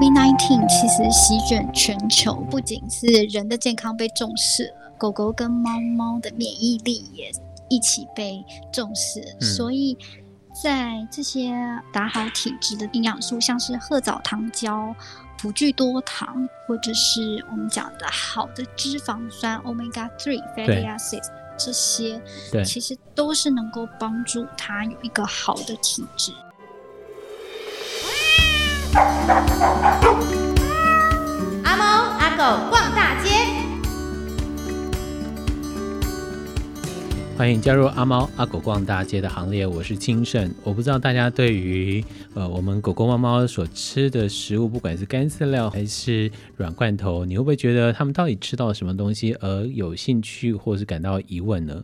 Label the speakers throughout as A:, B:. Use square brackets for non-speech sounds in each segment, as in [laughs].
A: COVID-19 其实席卷全球，不仅是人的健康被重视了，狗狗跟猫猫的免疫力也一起被重视。嗯、所以在这些打好体质的营养素，像是褐藻糖胶、葡聚多糖，或者是我们讲的好的脂肪酸 Omega Three Fatty Acids，这些其实都是能够帮助它有一个好的体质。
B: 阿猫阿狗逛大街，
C: 欢迎加入阿猫阿狗逛大街的行列。我是清盛。我不知道大家对于呃我们狗狗猫猫所吃的食物，不管是干饲料还是软罐头，你会不会觉得他们到底吃到了什么东西而有兴趣或是感到疑问呢？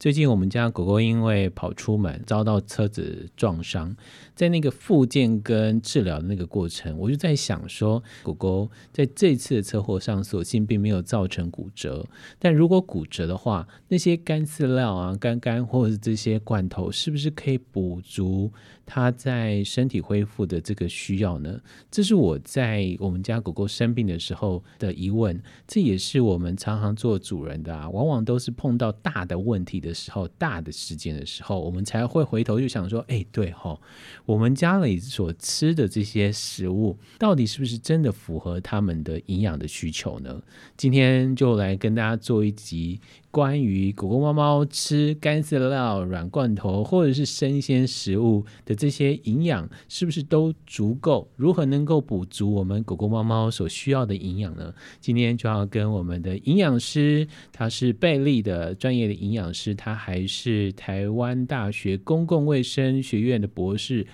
C: 最近我们家狗狗因为跑出门遭到车子撞伤，在那个复健跟治疗的那个过程，我就在想说，狗狗在这次的车祸上，所幸并没有造成骨折，但如果骨折的话，那些干饲料啊、干干或者是这些罐头，是不是可以补足它在身体恢复的这个需要呢？这是我在我们家狗狗生病的时候的疑问，这也是我们常常做主人的啊，往往都是碰到大的问题的。时候，大的事件的时候，我们才会回头就想说，哎，对哈，我们家里所吃的这些食物，到底是不是真的符合他们的营养的需求呢？今天就来跟大家做一集。关于狗狗、猫猫吃干饲料、软罐头或者是生鲜食物的这些营养，是不是都足够？如何能够补足我们狗狗、猫猫所需要的营养呢？今天就要跟我们的营养师，他是贝利的专业的营养师，他还是台湾大学公共卫生学院的博士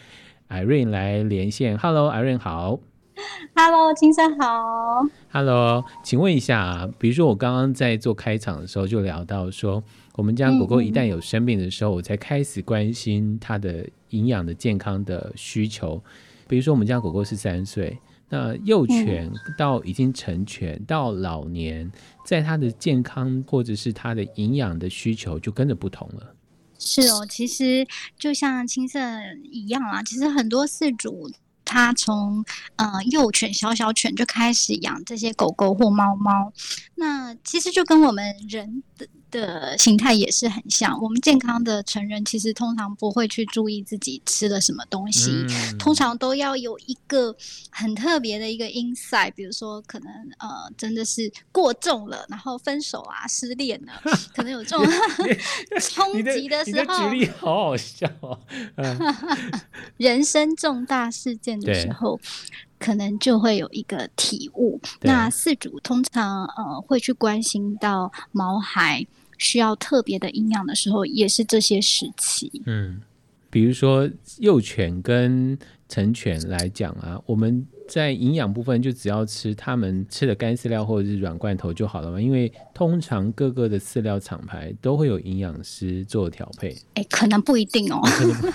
C: ，Irene 来连线。Hello，Irene 好。[laughs]
A: Hello，清盛好。
C: Hello，请问一下啊，比如说我刚刚在做开场的时候就聊到说，我们家狗狗一旦有生病的时候，嗯、我才开始关心它的营养的健康的需求。比如说我们家狗狗是三岁，那幼犬到已经成犬到老年，在它的健康或者是它的营养的需求就跟着不同了。
A: 是哦，其实就像青色一样啊，其实很多饲主。他从呃幼犬、小小犬就开始养这些狗狗或猫猫，那其实就跟我们人的的形态也是很像。我们健康的成人其实通常不会去注意自己吃了什么东西，嗯、通常都要有一个很特别的一个 insight，比如说可能呃真的是过重了，然后分手啊、失恋了，[laughs] 可能有这种 [laughs] 冲击的时候。
C: 举例好好笑啊！嗯、[laughs]
A: 人生重大事件的时候。可能就会有一个体悟。那四主通常呃会去关心到毛孩需要特别的营养的时候，也是这些时期。
C: 嗯，比如说幼犬跟成犬来讲啊，我们。在营养部分，就只要吃他们吃的干饲料或者是软罐头就好了嘛。因为通常各个的饲料厂牌都会有营养师做调配。
A: 哎、欸，可能不一定哦。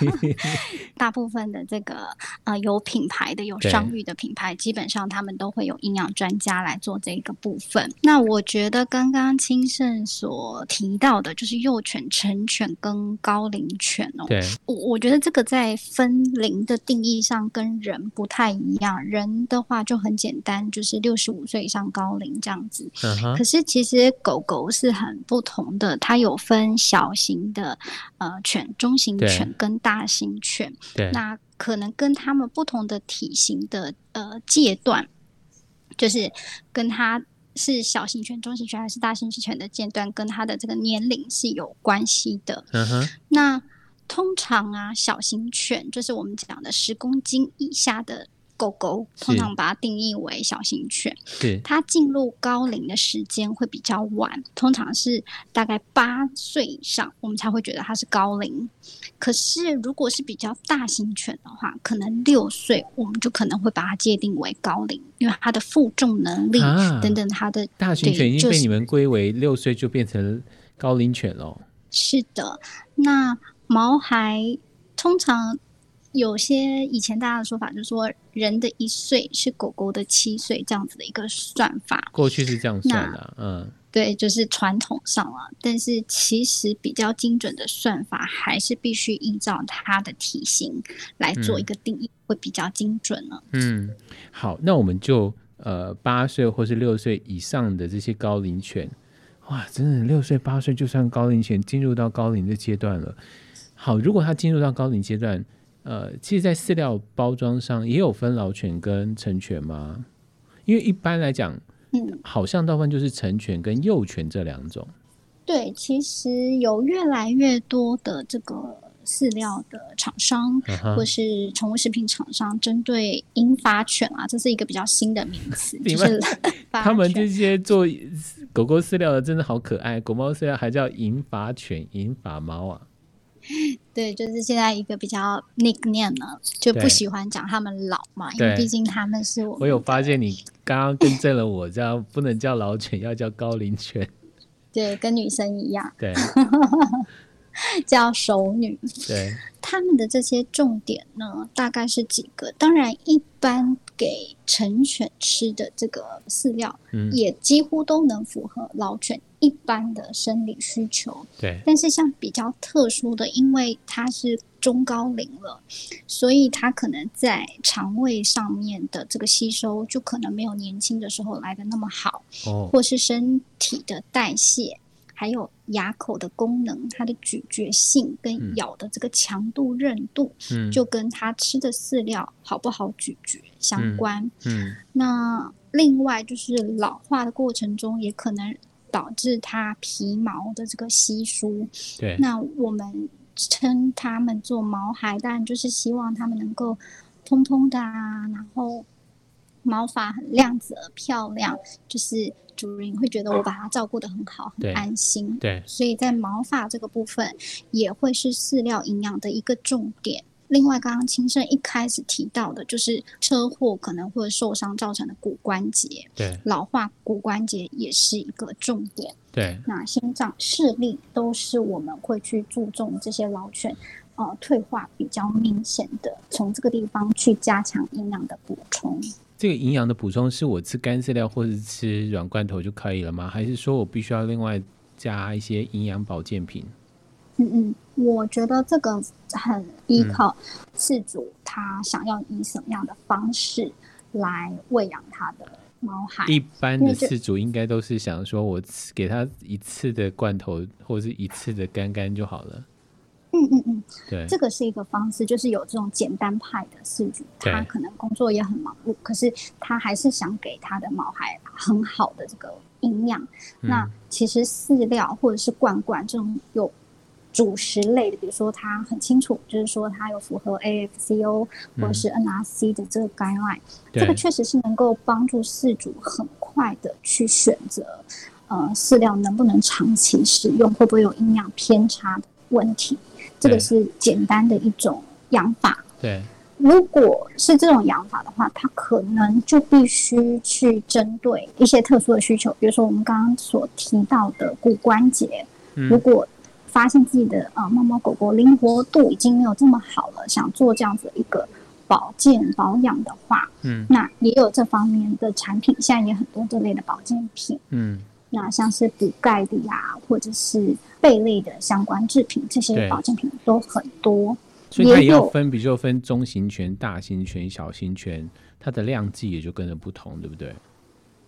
A: [laughs] [laughs] 大部分的这个呃有品牌的、有商誉的品牌，基本上他们都会有营养专家来做这个部分。那我觉得刚刚清盛所提到的，就是幼犬、成犬跟高龄犬哦。
C: 对，
A: 我我觉得这个在分龄的定义上跟人不太一样。人人的话就很简单，就是六十五岁以上高龄这样子。Uh huh. 可是其实狗狗是很不同的，它有分小型的呃犬、中型犬跟大型犬。对那可能跟它们不同的体型的呃阶段，就是跟它是小型犬、中型犬还是大型犬的阶段，跟它的这个年龄是有关系的。Uh huh. 那通常啊，小型犬就是我们讲的十公斤以下的。狗狗通常把它定义为小型犬，
C: 对
A: 它进入高龄的时间会比较晚，通常是大概八岁以上，我们才会觉得它是高龄。可是如果是比较大型犬的话，可能六岁我们就可能会把它界定为高龄，因为它的负重能力等等，它的、啊、
C: 大型犬已经被你们归为六岁就变成高龄犬了。
A: 是的，那毛孩通常。有些以前大家的说法就是说，人的一岁是狗狗的七岁这样子的一个算法。
C: 过去是这样算的，那嗯，
A: 对，就是传统上了。但是其实比较精准的算法，还是必须依照它的体型来做一个定义，嗯、会比较精准了。
C: 嗯，好，那我们就呃八岁或是六岁以上的这些高龄犬，哇，真的六岁八岁就算高龄犬进入到高龄的阶段了。好，如果它进入到高龄阶段，呃，其实，在饲料包装上也有分老犬跟成犬吗？因为一般来讲，嗯，好像大部分就是成犬跟幼犬这两种。
A: 对，其实有越来越多的这个饲料的厂商，嗯、或是宠物食品厂商，针对英发犬啊，这是一个比较新的名词。[laughs] 就是 [laughs]
C: 他们这些做狗狗饲料的真的好可爱，狗猫饲料还叫银发犬、银发猫啊。[laughs]
A: 对，就是现在一个比较 nickname 呢，就不喜欢讲他们老嘛，因为毕竟他们是我。
C: 我有发现你刚刚更正了我，叫不能叫老犬，要叫高龄犬。[laughs]
A: 对，跟女生一样。
C: 对，[laughs]
A: 叫熟女。
C: 对，
A: 他们的这些重点呢，大概是几个。当然，一般。给成犬吃的这个饲料，嗯，也几乎都能符合老犬一般的生理需求。
C: 对，
A: 但是像比较特殊的，因为它是中高龄了，所以它可能在肠胃上面的这个吸收，就可能没有年轻的时候来的那么好，哦，或是身体的代谢。还有牙口的功能，它的咀嚼性跟咬的这个强度、韧度，嗯，就跟它吃的饲料好不好咀嚼相关。嗯，嗯，那另外就是老化的过程中，也可能导致它皮毛的这个稀疏。
C: 对，
A: 那我们称它们做毛孩，当然就是希望它们能够通通的啊，然后毛发很亮泽漂亮，就是。主人会觉得我把它照顾的很好，很安心。
C: 对，
A: 所以在毛发这个部分也会是饲料营养的一个重点。另外，刚刚青盛一开始提到的，就是车祸可能会受伤造成的骨关节，
C: 对，
A: 老化骨关节也是一个重点。
C: 对，
A: 那心脏、视力都是我们会去注重这些老犬，呃，退化比较明显的，从这个地方去加强营养的补充。
C: 这个营养的补充是我吃干饲料或者吃软罐头就可以了吗？还是说我必须要另外加一些营养保健品？
A: 嗯嗯，我觉得这个很依靠饲主他想要以什么样的方式来喂养他的猫孩。
C: 一般的饲主应该都是想说，我给他一次的罐头或者是一次的干干就好了。
A: 嗯嗯嗯，
C: 对，
A: 这个是一个方式，就是有这种简单派的饲主，他可能工作也很忙碌，可是他还是想给他的毛孩很好的这个营养。嗯、那其实饲料或者是罐罐这种有主食类的，比如说它很清楚，就是说它有符合 AFCO 或者是 NRC 的这个 guideline，嗯、这个确实是能够帮助饲主很快的去选择，呃，饲料能不能长期使用，会不会有营养偏差的问题。这个是简单的一种养法。
C: 对，
A: 如果是这种养法的话，它可能就必须去针对一些特殊的需求，比如说我们刚刚所提到的骨关节。嗯、如果发现自己的呃猫猫狗狗灵活度已经没有这么好了，想做这样子一个保健保养的话，嗯，那也有这方面的产品，现在也很多这类的保健品。嗯。那像是补钙的呀，或者是贝类的相关制品，这些保健品都很多。
C: 所以它也要分，比如说分中型犬、大型犬、小型犬，它的量剂也就跟着不同，对不对？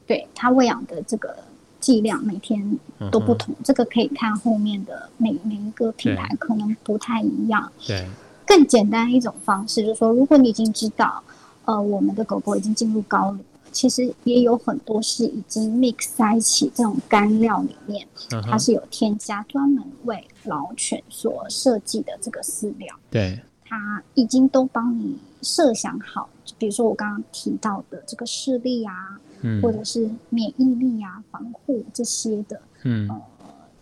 A: 对，它喂养的这个剂量每天都不同，嗯、这个可以看后面的每每一个品牌可能不太一样。
C: 对，
A: 更简单一种方式就是说，如果你已经知道，呃，我们的狗狗已经进入高龄。其实也有很多是已经 mix 在一起这种干料里面，它是有添加专门为老犬所设计的这个饲料。
C: 对，
A: 它已经都帮你设想好，比如说我刚刚提到的这个视力啊，嗯，或者是免疫力啊、防护这些的，嗯，呃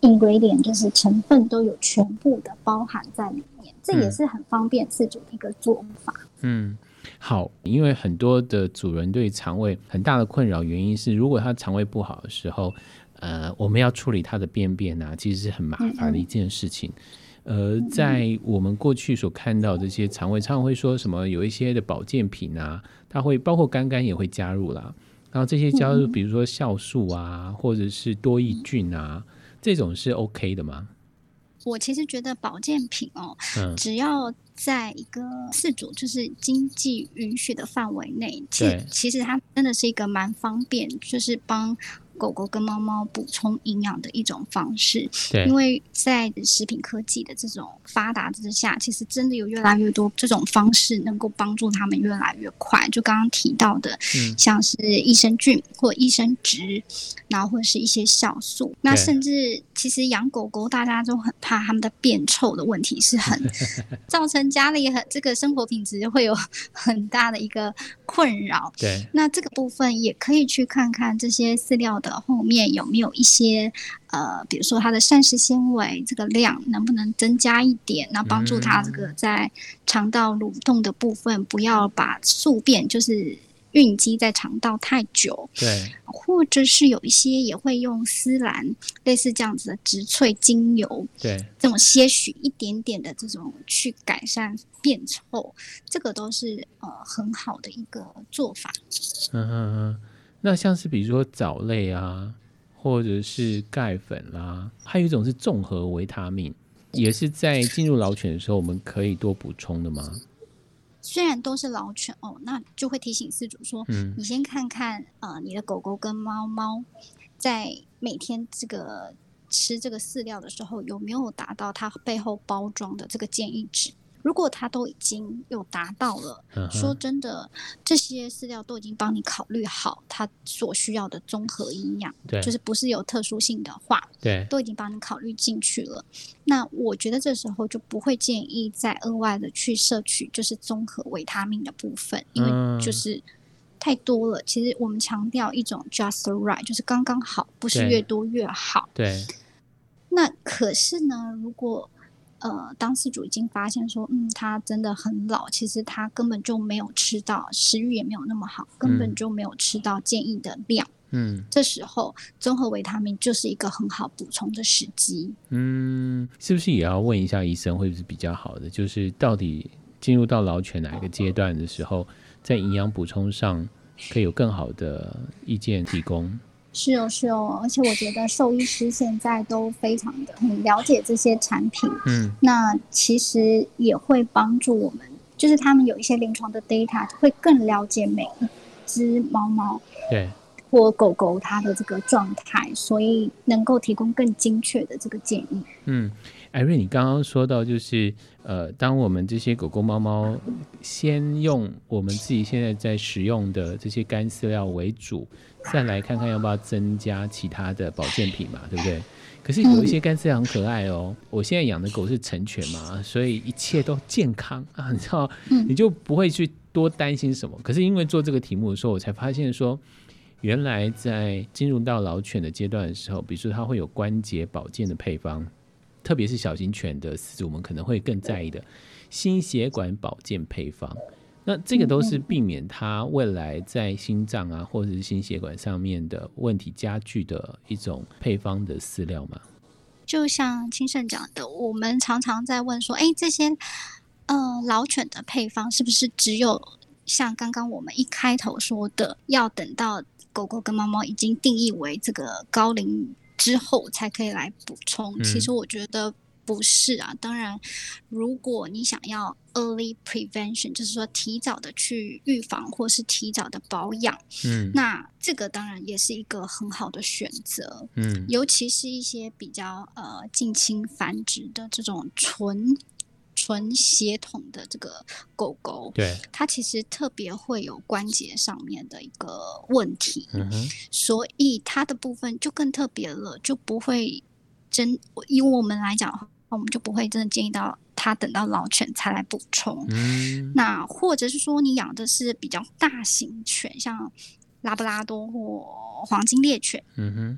A: ，ingredient 就是成分都有全部的包含在里面，这也是很方便自主的一个做法。
C: 嗯。好，因为很多的主人对肠胃很大的困扰，原因是如果他肠胃不好的时候，呃，我们要处理他的便便啊，其实是很麻烦的一件事情。呃，在我们过去所看到这些肠胃，常常会说什么有一些的保健品啊，它会包括干干也会加入啦。然后这些加入，比如说酵素啊，嗯、或者是多益菌啊，这种是 OK 的吗？
A: 我其实觉得保健品哦，嗯、只要在一个四主就是经济允许的范围内，其实其实它真的是一个蛮方便，就是帮。狗狗跟猫猫补充营养的一种方式，对，因为在食品科技的这种发达之下，其实真的有越来越多这种方式能够帮助它们越来越快。就刚刚提到的，嗯，像是益生菌或益生值，然后或者是一些酵素，那甚至其实养狗狗大家都很怕它们的变臭的问题，是很 [laughs] 造成家里很这个生活品质会有很大的一个困扰。
C: 对，
A: 那这个部分也可以去看看这些饲料的后面有没有一些呃，比如说它的膳食纤维这个量能不能增加一点，那帮助它这个在肠道蠕动的部分不要把宿便就是孕积在肠道太久。
C: 对，
A: 或者是有一些也会用丝兰类似这样子的植萃精油，
C: 对，
A: 这种些许一点点的这种去改善便臭，这个都是呃很好的一个做法。
C: 嗯嗯嗯。那像是比如说藻类啊，或者是钙粉啦、啊，还有一种是综合维他命，也是在进入老犬的时候我们可以多补充的吗？
A: 虽然都是老犬哦，那就会提醒饲主说，嗯，你先看看呃，你的狗狗跟猫猫在每天这个吃这个饲料的时候有没有达到它背后包装的这个建议值。如果他都已经有达到了，嗯、说真的，这些饲料都已经帮你考虑好它所需要的综合营养，对，就是不是有特殊性的话，
C: 对，
A: 都已经帮你考虑进去了。那我觉得这时候就不会建议再额外的去摄取，就是综合维他命的部分，因为就是太多了。嗯、其实我们强调一种 just right，就是刚刚好，不是越多越好。
C: 对。
A: 那可是呢，如果呃，当事主已经发现说，嗯，他真的很老，其实他根本就没有吃到，食欲也没有那么好，根本就没有吃到建议的量。
C: 嗯，
A: 这时候综合维他命就是一个很好补充的时机。
C: 嗯，是不是也要问一下医生，会不会是比较好的？就是到底进入到老犬哪一个阶段的时候，在营养补充上可以有更好的意见提供？
A: 是哦，是哦，而且我觉得兽医师现在都非常的很了解这些产品，
C: 嗯，
A: 那其实也会帮助我们，就是他们有一些临床的 data 会更了解每一只猫猫，
C: 对，
A: 或狗狗它的这个状态，所以能够提供更精确的这个建议。
C: 嗯，艾瑞，你刚刚说到就是，呃，当我们这些狗狗猫猫先用我们自己现在在使用的这些干饲料为主。再来看看要不要增加其他的保健品嘛，对不对？可是有一些干饲料很可爱哦。我现在养的狗是成犬嘛，所以一切都健康啊，你知道，你就不会去多担心什么。可是因为做这个题目的时候，我才发现说，原来在进入到老犬的阶段的时候，比如说它会有关节保健的配方，特别是小型犬的饲主们可能会更在意的心血管保健配方。那这个都是避免它未来在心脏啊，或者是心血管上面的问题加剧的一种配方的饲料吗？
A: 就像清盛讲的，我们常常在问说，哎，这些呃老犬的配方是不是只有像刚刚我们一开头说的，要等到狗狗跟猫猫已经定义为这个高龄之后才可以来补充？嗯、其实我觉得。不是啊，当然，如果你想要 early prevention，就是说提早的去预防或是提早的保养，
C: 嗯，
A: 那这个当然也是一个很好的选择，
C: 嗯，
A: 尤其是一些比较呃近亲繁殖的这种纯纯血统的这个狗狗，
C: 对，
A: 它其实特别会有关节上面的一个问题，
C: 嗯哼，
A: 所以它的部分就更特别了，就不会真以我们来讲。我们就不会真的建议到它等到老犬才来补充。
C: 嗯，
A: 那或者是说你养的是比较大型犬，像拉布拉多或黄金猎犬，
C: 嗯哼，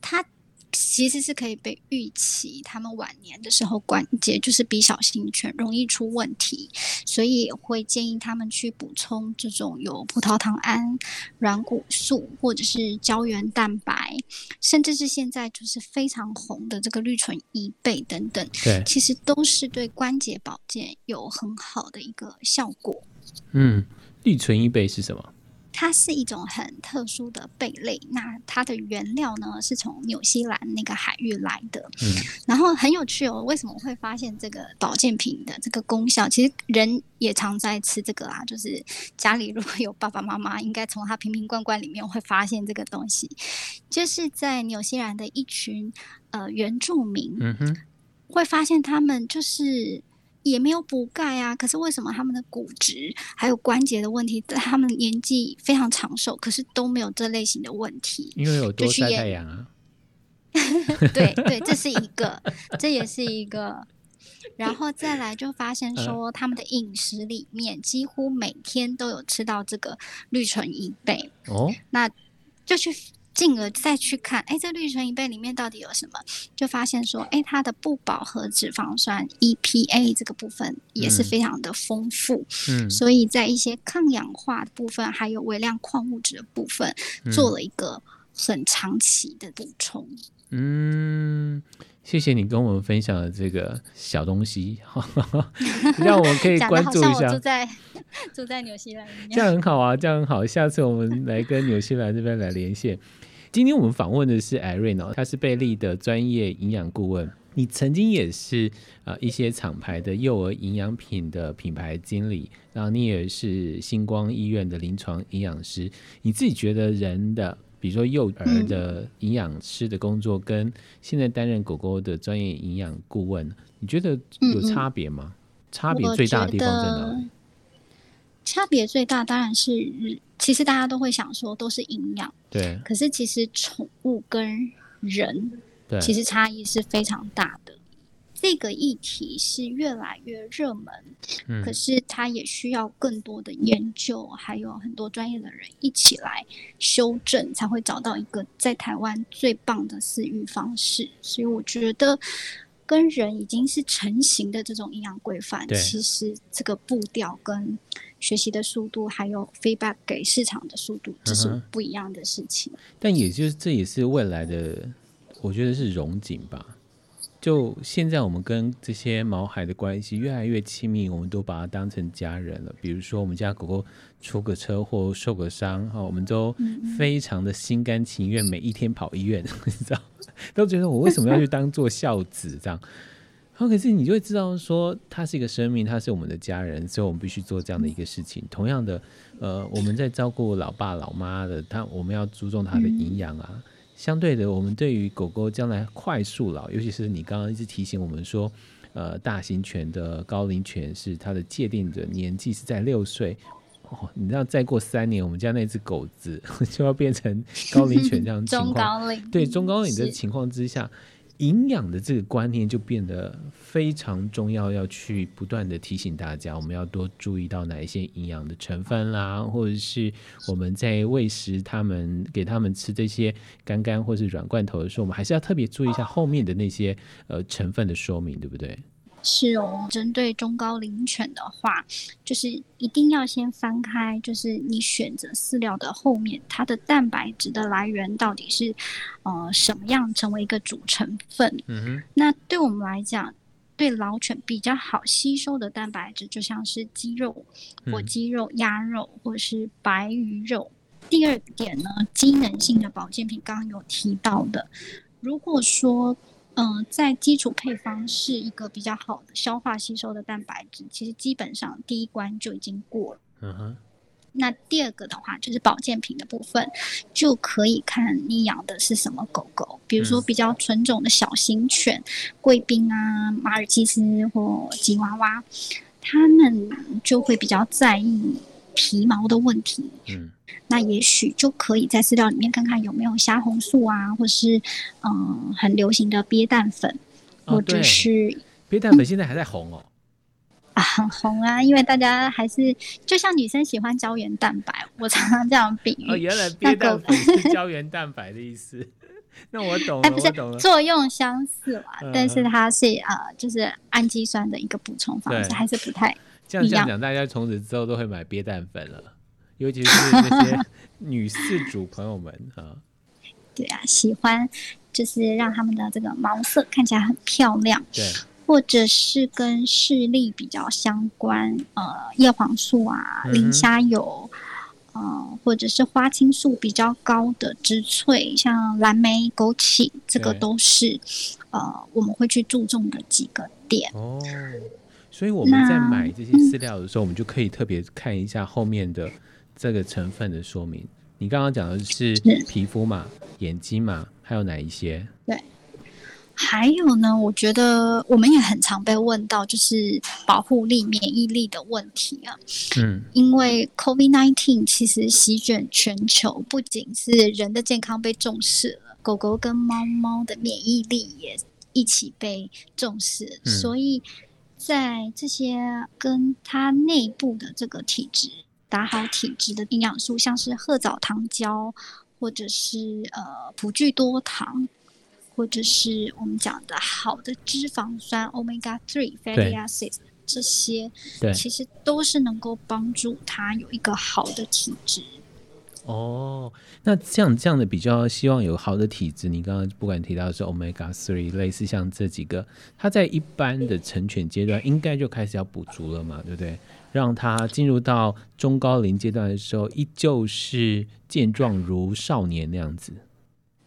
A: 它。其实是可以被预期，他们晚年的时候关节就是比小型犬容易出问题，所以会建议他们去补充这种有葡萄糖胺、软骨素或者是胶原蛋白，甚至是现在就是非常红的这个绿唇伊贝等等。
C: 对，
A: 其实都是对关节保健有很好的一个效果。
C: 嗯，绿唇伊贝是什么？
A: 它是一种很特殊的贝类，那它的原料呢是从纽西兰那个海域来的。嗯，然后很有趣哦，为什么会发现这个保健品的这个功效？其实人也常在吃这个啊，就是家里如果有爸爸妈妈，应该从他瓶瓶罐罐里面会发现这个东西，就是在纽西兰的一群呃原住民，嗯哼，会发现他们就是。也没有补钙啊，可是为什么他们的骨质还有关节的问题，他们年纪非常长寿，可是都没有这类型的问题？
C: 因为有多晒太阳啊。[laughs]
A: 对对，这是一个，[laughs] 这也是一个。然后再来就发现说，他们的饮食里面几乎每天都有吃到这个绿醇一倍哦，那就去。进而再去看，哎，这绿醇一倍里面到底有什么？就发现说，哎，它的不饱和脂肪酸 EPA 这个部分也是非常的丰富，嗯，所以在一些抗氧化的部分，还有微量矿物质的部分，做了一个很长期的补充。
C: 嗯，谢谢你跟我们分享的这个小东西，[laughs] 让我们可以关注一下。
A: 住在 [laughs] 住在纽西兰，
C: 这样很好啊，这样很好。下次我们来跟纽西兰这边来连线。今天我们访问的是 Irene 哦，她是贝利的专业营养顾问。你曾经也是呃一些厂牌的幼儿营养品的品牌经理，然后你也是星光医院的临床营养师。你自己觉得人的，比如说幼儿的营养师的工作，跟现在担任狗狗的专业营养顾问，你觉得有差别吗？差别最大的地方在哪里？
A: 差别最大当然是，其实大家都会想说都是营养，
C: 对。
A: 可是其实宠物跟人，对，其实差异是非常大的。这个议题是越来越热门，嗯，可是它也需要更多的研究，还有很多专业的人一起来修正，才会找到一个在台湾最棒的饲育方式。所以我觉得。跟人已经是成型的这种营养规范，其实这个步调跟学习的速度，还有 feedback 给市场的速度，这是不一样的事情。嗯、
C: 但也就是这也是未来的，我觉得是融景吧。就现在我们跟这些毛孩的关系越来越亲密，我们都把它当成家人了。比如说我们家狗狗出个车祸受个伤，哈，我们都非常的心甘情愿，每一天跑医院，[laughs] 你知道。都觉得我为什么要去当做孝子这样？好，可是你就会知道说，它是一个生命，它是我们的家人，所以我们必须做这样的一个事情。同样的，呃，我们在照顾老爸老妈的，他我们要注重他的营养啊。相对的，我们对于狗狗将来快速老，尤其是你刚刚一直提醒我们说，呃，大型犬的高龄犬是它的界定的年纪是在六岁。哦，你知道再过三年，我们家那只狗子 [laughs] 就要变成高龄犬这样情况。[laughs] 中高龄。对，中高龄的情况之下，营养的这个观念就变得非常重要，要去不断的提醒大家，我们要多注意到哪一些营养的成分啦，或者是我们在喂食他们、给他们吃这些干干或是软罐头的时候，我们还是要特别注意一下后面的那些呃成分的说明，对不对？
A: 是哦，针对中高龄犬的话，就是一定要先翻开，就是你选择饲料的后面，它的蛋白质的来源到底是呃什么样，成为一个主成分。嗯哼。那对我们来讲，对老犬比较好吸收的蛋白质，就像是鸡肉或鸡肉、鸭肉，或是白鱼肉。第二点呢，机能性的保健品，刚刚有提到的，如果说。嗯、呃，在基础配方是一个比较好的消化吸收的蛋白质，其实基本上第一关就已经过了。嗯哼。那第二个的话，就是保健品的部分，就可以看你养的是什么狗狗，比如说比较纯种的小型犬，贵宾啊、马尔济斯或吉娃娃，他们就会比较在意皮毛的问题。嗯。那也许就可以在饲料里面看看有没有虾红素啊，或是嗯、呃、很流行的鳖蛋粉，或者是
C: 鳖蛋粉现在还在红哦，[laughs]
A: 啊很红啊，因为大家还是就像女生喜欢胶原蛋白，我常常这样比喻。
C: 哦，原来鳖蛋粉是胶原蛋白的意思，[laughs] 那我懂了，哎，不是
A: 作用相似嘛，嗯、但是它是呃就是氨基酸的一个补充方式，还是不太
C: 这样这样讲，大家从此之后都会买鳖蛋粉了。尤其是那些 [laughs] 女饲主朋友们啊，
A: 对啊，喜欢就是让他们的这个毛色看起来很漂亮，对，或者是跟视力比较相关，呃，叶黄素啊、磷虾油，呃，或者是花青素比较高的植萃，像蓝莓、枸杞，这个都是呃我们会去注重的几个点。
C: 哦，所以我们在买这些饲料的时候，我们就可以特别看一下后面的这个成分的说明。你刚刚讲的是皮肤嘛、眼睛嘛，还有哪一些？
A: 对。还有呢，我觉得我们也很常被问到，就是保护力、免疫力的问题啊。嗯，因为 COVID-19 其实席卷全球，不仅是人的健康被重视了，狗狗跟猫猫的免疫力也一起被重视。嗯，所以在这些跟它内部的这个体质打好体质的营养素，像是褐藻糖胶或者是呃葡聚多糖。或者是我们讲的好的脂肪酸 omega three fatty acids 这些，对，其实都是能够帮助它有一个好的体质。
C: 哦，那像这样的比较希望有好的体质，你刚刚不管提到的是 omega three，类似像这几个，它在一般的成犬阶段应该就开始要补足了嘛，对不对？让它进入到中高龄阶段的时候，依旧是健壮如少年那样子。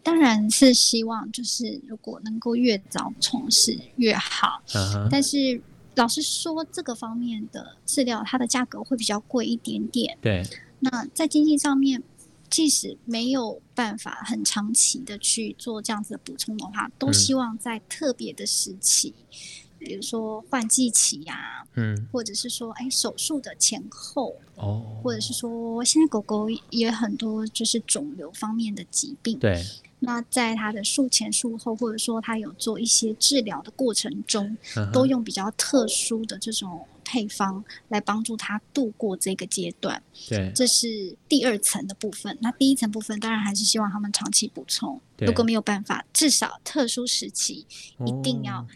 A: 当然是希望，就是如果能够越早从事越好。Uh-huh. 但是老实说，这个方面的饲料它的价格会比较贵一点点。
C: 对。
A: 那在经济上面，即使没有办法很长期的去做这样子的补充的话，都希望在特别的时期，嗯、比如说换季期呀、啊，嗯，或者是说，哎，手术的前后，哦，或者是说，现在狗狗也很多就是肿瘤方面的疾病，
C: 对。
A: 那在它的术前术后，或者说它有做一些治疗的过程中，都用比较特殊的这种配方来帮助他度过这个阶段。
C: 对，
A: 这是第二层的部分。那第一层部分当然还是希望他们长期补充。如果没有办法，至少特殊时期一定要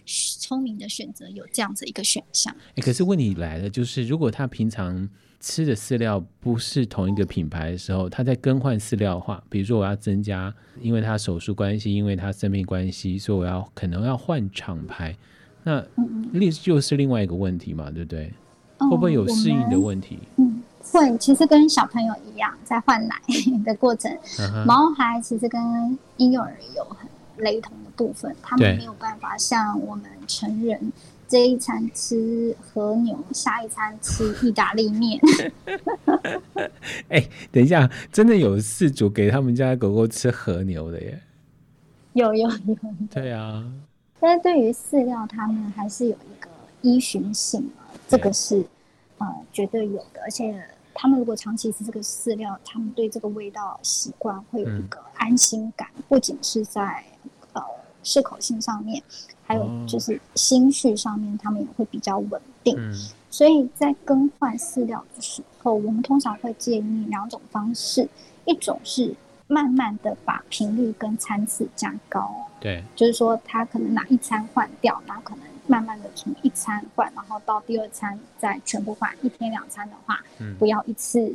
A: 聪明的选择有这样子一个选项。
C: 欸，可是问题来了，就是如果他平常。吃的饲料不是同一个品牌的时候，他在更换饲料的话，比如说我要增加，因为他手术关系，因为他生病关系，所以我要可能要换厂牌，那另就是另外一个问题嘛，对不对？会不会有适应的问题？
A: 嗯，会。其实跟小朋友一样，在换奶 [laughs] 的过程，毛孩其实跟婴幼儿有很雷同的部分，他们没有办法像我们成人。这一餐吃和牛，下一餐吃意大利面。[laughs]
C: 哎、欸，等一下，真的有饲主给他们家的狗狗吃和牛的耶？
A: 有有有。
C: 对啊，
A: 但是对于饲料，他们还是有一个依循性啊，这个是呃绝对有的。而且他们如果长期吃这个饲料，他们对这个味道习惯，会有一个安心感，嗯、不仅是在呃适口性上面。还有就是心绪上面，他们也会比较稳定。嗯，所以在更换饲料的时候，我们通常会建议两种方式：一种是慢慢的把频率跟餐次加高，
C: 对，
A: 就是说他可能哪一餐换掉，然后可能慢慢的从一餐换，然后到第二餐再全部换。一天两餐的话，嗯，不要一次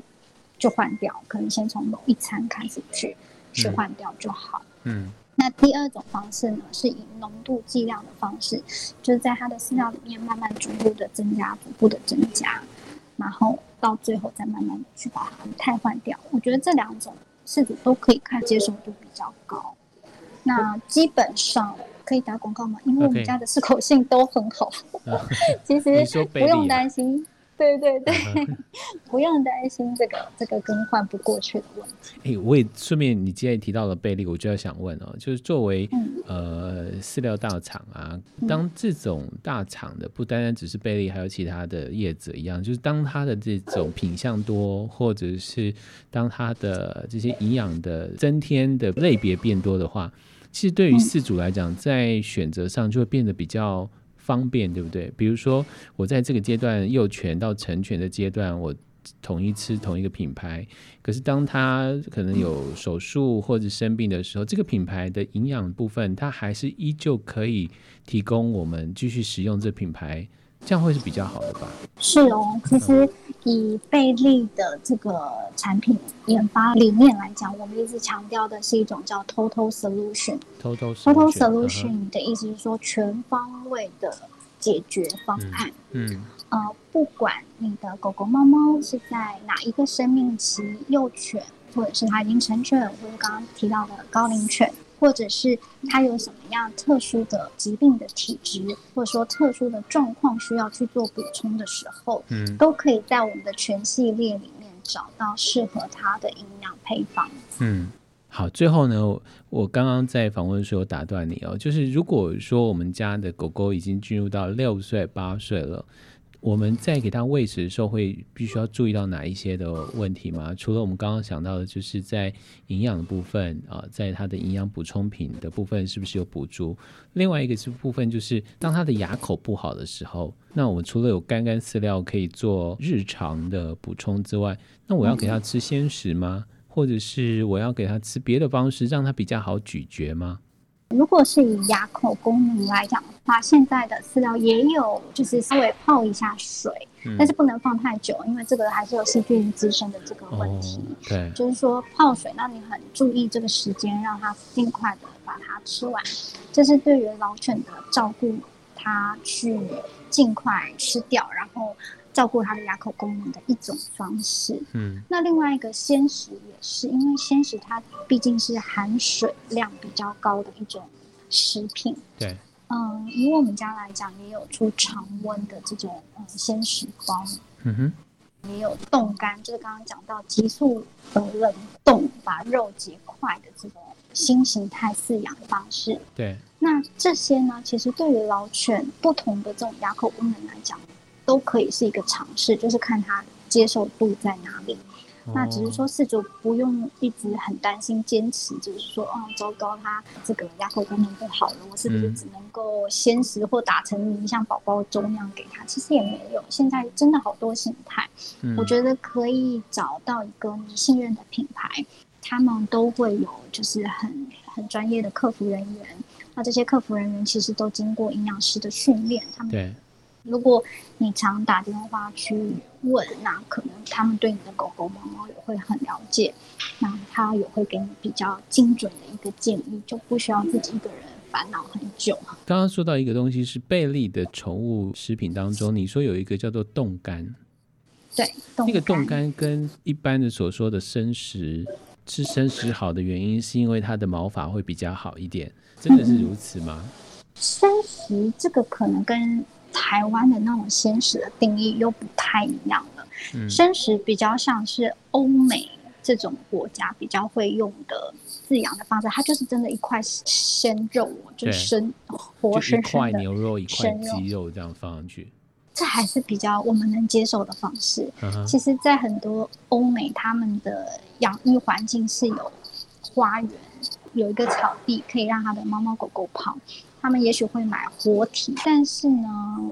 A: 就换掉，可能先从某一餐开始去去换掉就好。嗯。嗯那第二种方式呢，是以浓度计量的方式，就是在它的饲料里面慢慢逐步的增加，逐步的增加，然后到最后再慢慢的去把它汰换掉。我觉得这两种饲主都可以看接受度比较高。那基本上可以打广告吗？因为我们家的适口性都很好. [laughs] 其实不用担心。对对对，uh-huh. 不用担心这个这个更换不过去的问题。
C: 哎、欸，我也顺便，你既然提到了贝利，我就要想问哦，就是作为、嗯、呃饲料大厂啊，当这种大厂的不单单只是贝利，还有其他的业者一样，就是当它的这种品相多，或者是当它的这些营养的增添的类别变多的话，其实对于饲主来讲，在选择上就会变得比较。方便对不对？比如说，我在这个阶段幼犬到成犬的阶段，我统一吃同一个品牌。可是当他可能有手术或者生病的时候，这个品牌的营养部分，它还是依旧可以提供我们继续使用这品牌。这样会是比较好的吧？
A: 是哦，其实以贝利的这个产品研发理念来讲，我们一直强调的是一种叫 total solution。
C: total
A: solution 的意思是说全方位的解决方案。嗯，呃，不管你的狗狗、猫猫是在哪一个生命期，幼犬，或者是它已经成犬，或者刚刚提到的高龄犬，或者是它有什么样特殊的疾病的体质，或者说特殊的状况需要去做补充的时候，嗯，都可以在我们的全系列里面找到适合它的营养配方。
C: 嗯。好，最后呢，我刚刚在访问的时候打断你哦，就是如果说我们家的狗狗已经进入到六岁八岁了，我们在给它喂食的时候，会必须要注意到哪一些的问题吗？除了我们刚刚想到的，就是在营养的部分啊，在它的营养补充品的部分是不是有补助？另外一个是部分就是当它的牙口不好的时候，那我们除了有干干饲料可以做日常的补充之外，那我要给它吃鲜食吗？或者是我要给它吃别的方式，让它比较好咀嚼吗？
A: 如果是以牙口功能来讲的话，现在的饲料也有，就是稍微泡一下水，嗯，但是不能放太久，因为这个还是有细菌滋生的这个问题。
C: 哦，对，
A: 就是说泡水，那你很注意这个时间，让它尽快的把它吃完，这是对于老犬的照顾，它去尽快吃掉，然后。照顾它的牙口功能的一种方式。嗯，那另外一个鲜食也是，因为鲜食它毕竟是含水量比较高的一种食品。
C: 对，
A: 嗯，以我们家来讲，也有出常温的这种嗯鲜食包。嗯哼，也有冻干，就是刚刚讲到急速的冷冻把肉结块的这种新形态饲养方式。
C: 对，
A: 那这些呢，其实对于老犬不同的这种牙口功能来讲。都可以是一个尝试，就是看他接受度在哪里。哦、那只是说，饲主不用一直很担心、坚持，就是说，哦，糟糕，他这个牙口功能不好了，我是不是只能够鲜食或打成泥，像宝宝粥那样给他？其实也没有，现在真的好多形态、嗯，我觉得可以找到一个你信任的品牌，他们都会有就是很很专业的客服人员。那这些客服人员其实都经过营养师的训练，他们对。如果你常打电话去问，那可能他们对你的狗狗、猫猫也会很了解，那他也会给你比较精准的一个建议，就不需要自己一个人烦恼很久。
C: 刚刚说到一个东西是贝利的宠物食品当中，你说有一个叫做冻干，
A: 对，
C: 那个冻干跟一般的所说的生食，吃生食好的原因是因为它的毛发会比较好一点，真的是如此吗？嗯、
A: 生食这个可能跟台湾的那种鲜食的定义又不太一样了。嗯，生食比较像是欧美这种国家比较会用的饲养的方式，它就是真的一块鲜肉，就生活生生的
C: 一块牛肉、一块鸡肉这样放上去，
A: 这还是比较我们能接受的方式。嗯、其实，在很多欧美，他们的养育环境是有花园，有一个草地，可以让他的猫猫狗狗跑。他们也许会买活体，但是呢，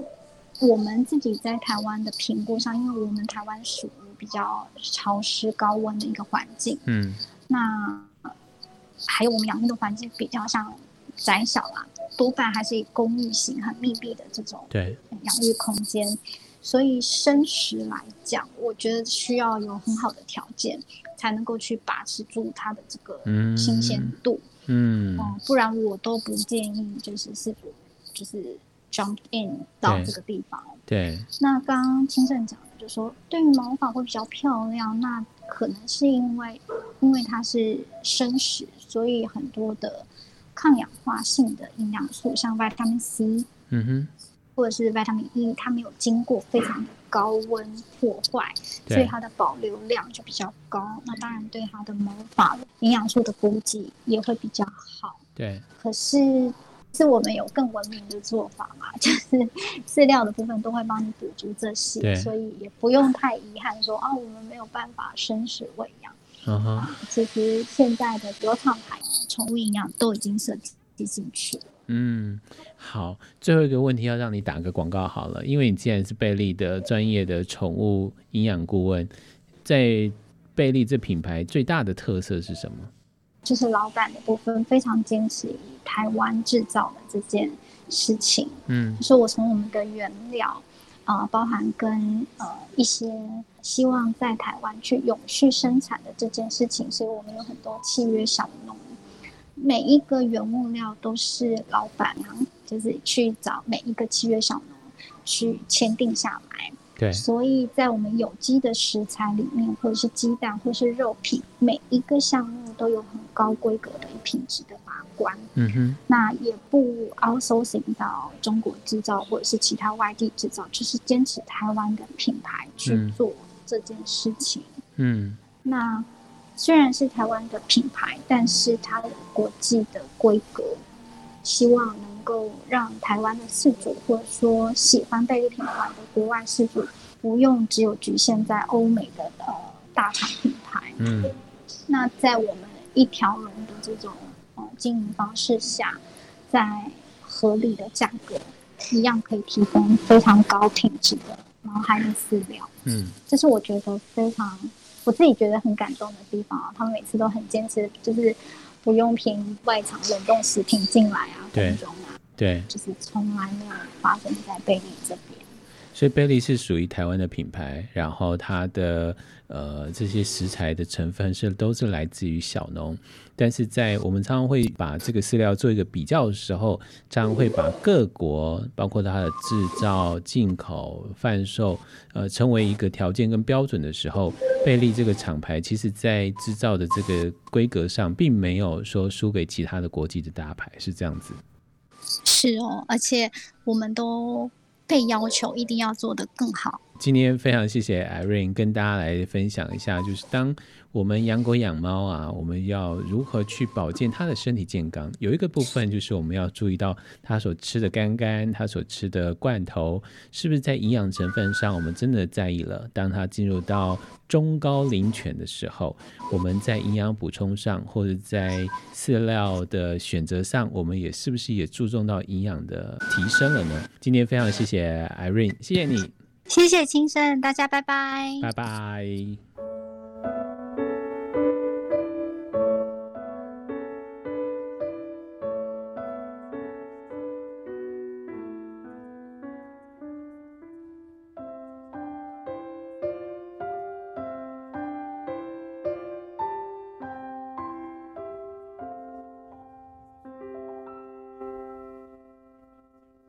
A: 我们自己在台湾的评估上，因为我们台湾属于比较潮湿高温的一个环境，嗯，那还有我们养育的环境比较像窄小啦，多半还是以公寓型很密闭的这种对。养育空间，所以生食来讲，我觉得需要有很好的条件，才能够去把持住它的这个新鲜度。嗯嗯，哦，不然我都不建议，就是饲主就是 jump in 到这个地方。
C: 对，对，
A: 那刚刚清盛讲的，就是说对于毛发会比较漂亮，那可能是因为因为它是生食，所以很多的抗氧化性的营养素，像 vitamin C，嗯哼，或者是 vitamin E，它没有经过非常的高温破坏，所以它的保留量就比较高。那当然对它的毛发营养素的补给也会比较好。
C: 对。
A: 可是是我们有更文明的做法嘛？[laughs] 就是饲料的部分都会帮你补足这些，所以也不用太遗憾说啊，我们没有办法生食喂养。嗯哼。啊，其实现在的国产牌宠物营养都已经设计进去了。
C: 嗯，好，最后一个问题要让你打个广告好了，因为你既然是贝利的专业的宠物营养顾问，在贝利这品牌最大的特色是什么？
A: 就是老板的部分非常坚持以台湾制造的这件事情。嗯，就是我从我们的原料啊、呃，包含跟呃一些希望在台湾去永续生产的这件事情，所以我们有很多契约小农。每一个原物料都是老板娘，就是去找每一个契约小农，去签订下来。
C: 对，
A: 所以在我们有机的食材里面，或者是鸡蛋，或是肉品，每一个项目都有很高规格的品质的把关。
C: 嗯哼，
A: 那也不 outsourcing 到中国制造或者是其他外地制造，就是坚持台湾的品牌去做这件事情。
C: 嗯，
A: 那虽然是台湾的品牌，但是它的国际的规格，希望能。能够让台湾的饲主，或者说喜欢贝利品牌的国外饲主，不用只有局限在欧美的呃大厂品牌。
C: 嗯，
A: 那在我们一条龙的这种呃经营方式下，在合理的价格，一样可以提供非常高品质的毛孩的饲料。
C: 嗯，
A: 这是我觉得非常我自己觉得很感动的地方啊。他们每次都很坚持，就是不用凭外场冷冻食品进来啊，
C: 对。对，
A: 就是从来没有发生在贝利这边，
C: 所以贝利是属于台湾的品牌，然后它的呃这些食材的成分是都是来自于小农，但是在我们常常会把这个饲料做一个比较的时候，常常会把各国包括它的制造、进口、贩售，呃，成为一个条件跟标准的时候，贝利这个厂牌其实在制造的这个规格上，并没有说输给其他的国际的大牌，是这样子。
A: 是哦，而且我们都被要求一定要做得更好。
C: 今天非常谢谢 Irene 跟大家来分享一下，就是当我们养狗养猫啊，我们要如何去保健它的身体健康？有一个部分就是我们要注意到它所吃的干干，它所吃的罐头，是不是在营养成分上我们真的在意了？当它进入到中高龄犬的时候，我们在营养补充上，或者在饲料的选择上，我们也是不是也注重到营养的提升了呢？今天非常谢谢 Irene，谢谢你。
A: 谢谢青生，大家拜拜，
C: 拜拜。